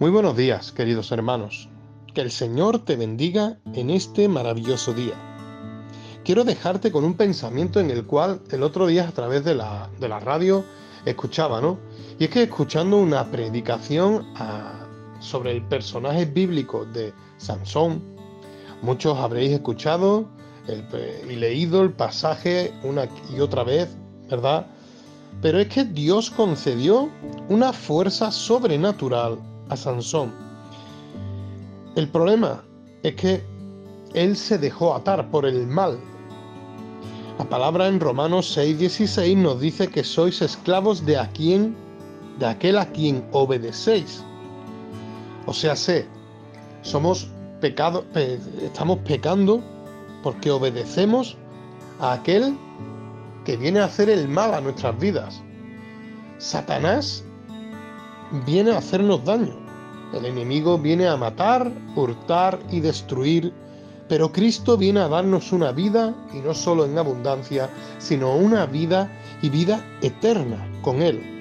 Muy buenos días, queridos hermanos. Que el Señor te bendiga en este maravilloso día. Quiero dejarte con un pensamiento en el cual el otro día a través de la, de la radio escuchaba, ¿no? Y es que escuchando una predicación ah, sobre el personaje bíblico de Sansón, muchos habréis escuchado y leído el pasaje una y otra vez, ¿verdad? Pero es que Dios concedió una fuerza sobrenatural a Sansón. El problema es que él se dejó atar por el mal. La palabra en Romanos 6:16 nos dice que sois esclavos de a quien, de aquel a quien obedecéis. O sea, sé, somos pecado, estamos pecando porque obedecemos a aquel que viene a hacer el mal a nuestras vidas. Satanás viene a hacernos daño. El enemigo viene a matar, hurtar y destruir, pero Cristo viene a darnos una vida, y no solo en abundancia, sino una vida y vida eterna con Él.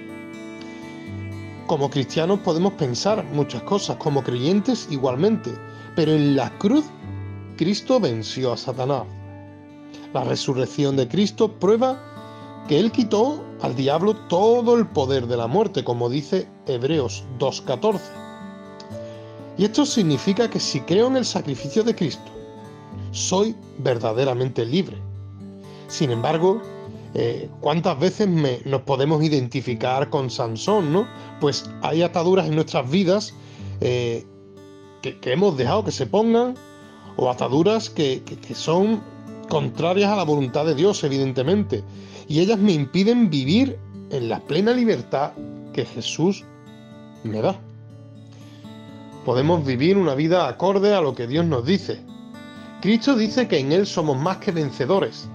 Como cristianos podemos pensar muchas cosas, como creyentes igualmente, pero en la cruz Cristo venció a Satanás. La resurrección de Cristo prueba que Él quitó al diablo todo el poder de la muerte, como dice Hebreos 2.14. Y esto significa que si creo en el sacrificio de Cristo, soy verdaderamente libre. Sin embargo, eh, ¿cuántas veces nos podemos identificar con Sansón, no? Pues hay ataduras en nuestras vidas eh, que, hemos dejado que se pongan, o ataduras que son contrarias a la voluntad de Dios, evidentemente, y ellas me impiden vivir en la plena libertad que Jesús me da. Podemos vivir una vida acorde a lo que Dios nos dice. Cristo dice que en Él somos más que vencedores,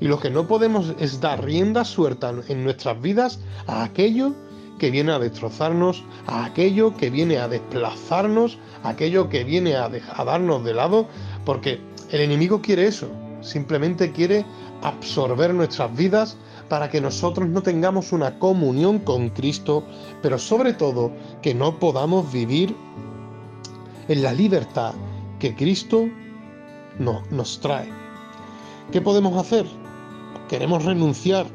y lo que no podemos es dar rienda suelta en nuestras vidas a aquello que viene a destrozarnos, a aquello que viene a desplazarnos, a aquello que viene a, a darnos de lado, porque el enemigo quiere eso, simplemente quiere absorber nuestras vidas para que nosotros no tengamos una comunión con Cristo, pero sobre todo que no podamos vivir en la libertad que Cristo nos trae. ¿Qué podemos hacer? ¿Queremos renunciar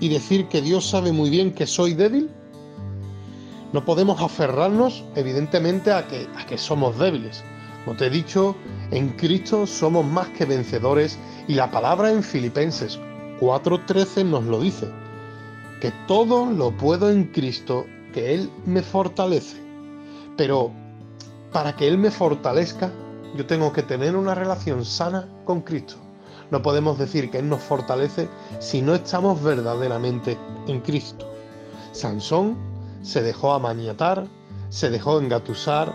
y decir que Dios sabe muy bien que soy débil? No podemos aferrarnos, evidentemente, a que, a que somos débiles. Como te he dicho, en Cristo somos más que vencedores y la palabra en Filipenses 4:13 nos lo dice, que todo lo puedo en Cristo, que Él me fortalece. Pero para que Él me fortalezca, yo tengo que tener una relación sana con Cristo. No podemos decir que Él nos fortalece si no estamos verdaderamente en Cristo. Sansón se dejó amaniatar, se dejó engatusar,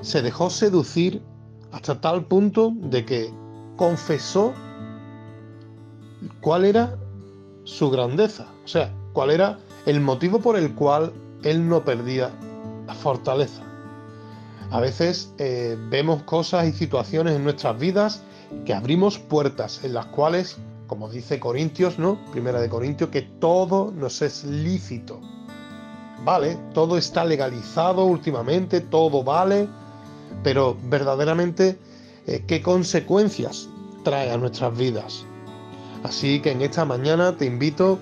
se dejó seducir hasta tal punto de que confesó cuál era su grandeza, o sea, cuál era el motivo por el cual él no perdía la fortaleza. A veces eh, vemos cosas y situaciones en nuestras vidas que abrimos puertas en las cuales, como dice Corintios, ¿no? Primera de Corintios, que todo nos es lícito. Vale, todo está legalizado últimamente, todo vale, pero verdaderamente, eh, ¿qué consecuencias trae a nuestras vidas? Así que en esta mañana te invito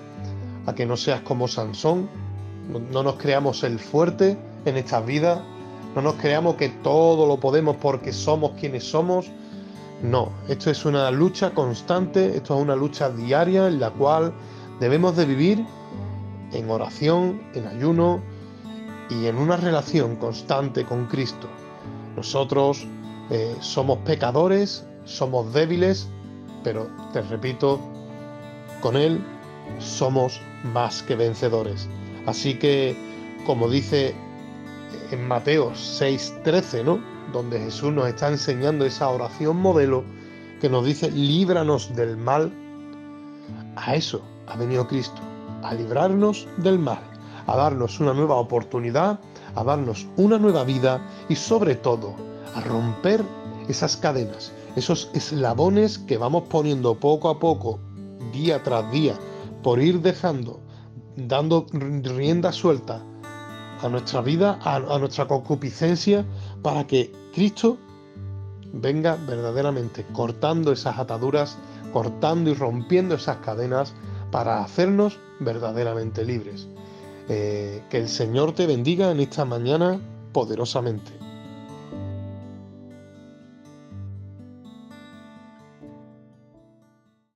a que no seas como Sansón, no, nos creamos el fuerte en estas vidas, no nos creamos que todo lo podemos porque somos quienes somos. No, esto es una lucha constante, esto es una lucha diaria en la cual debemos de vivir en oración, en ayuno y en una relación constante con Cristo. Nosotros eh, somos pecadores, somos débiles, pero te repito, con Él somos más que vencedores. Así que, como dice en Mateo 6:13, ¿no? Donde Jesús nos está enseñando esa oración modelo que nos dice, líbranos del mal. A eso ha venido Cristo, a librarnos del mal, a darnos una nueva oportunidad, a darnos una nueva vida y sobre todo a romper esas cadenas, esos eslabones que vamos poniendo poco a poco, día tras día, por ir dejando, dando rienda suelta a nuestra vida, a, nuestra concupiscencia, para que Cristo venga verdaderamente cortando esas ataduras, cortando y rompiendo esas cadenas para hacernos verdaderamente libres. Eh, que el Señor te bendiga en esta mañana poderosamente.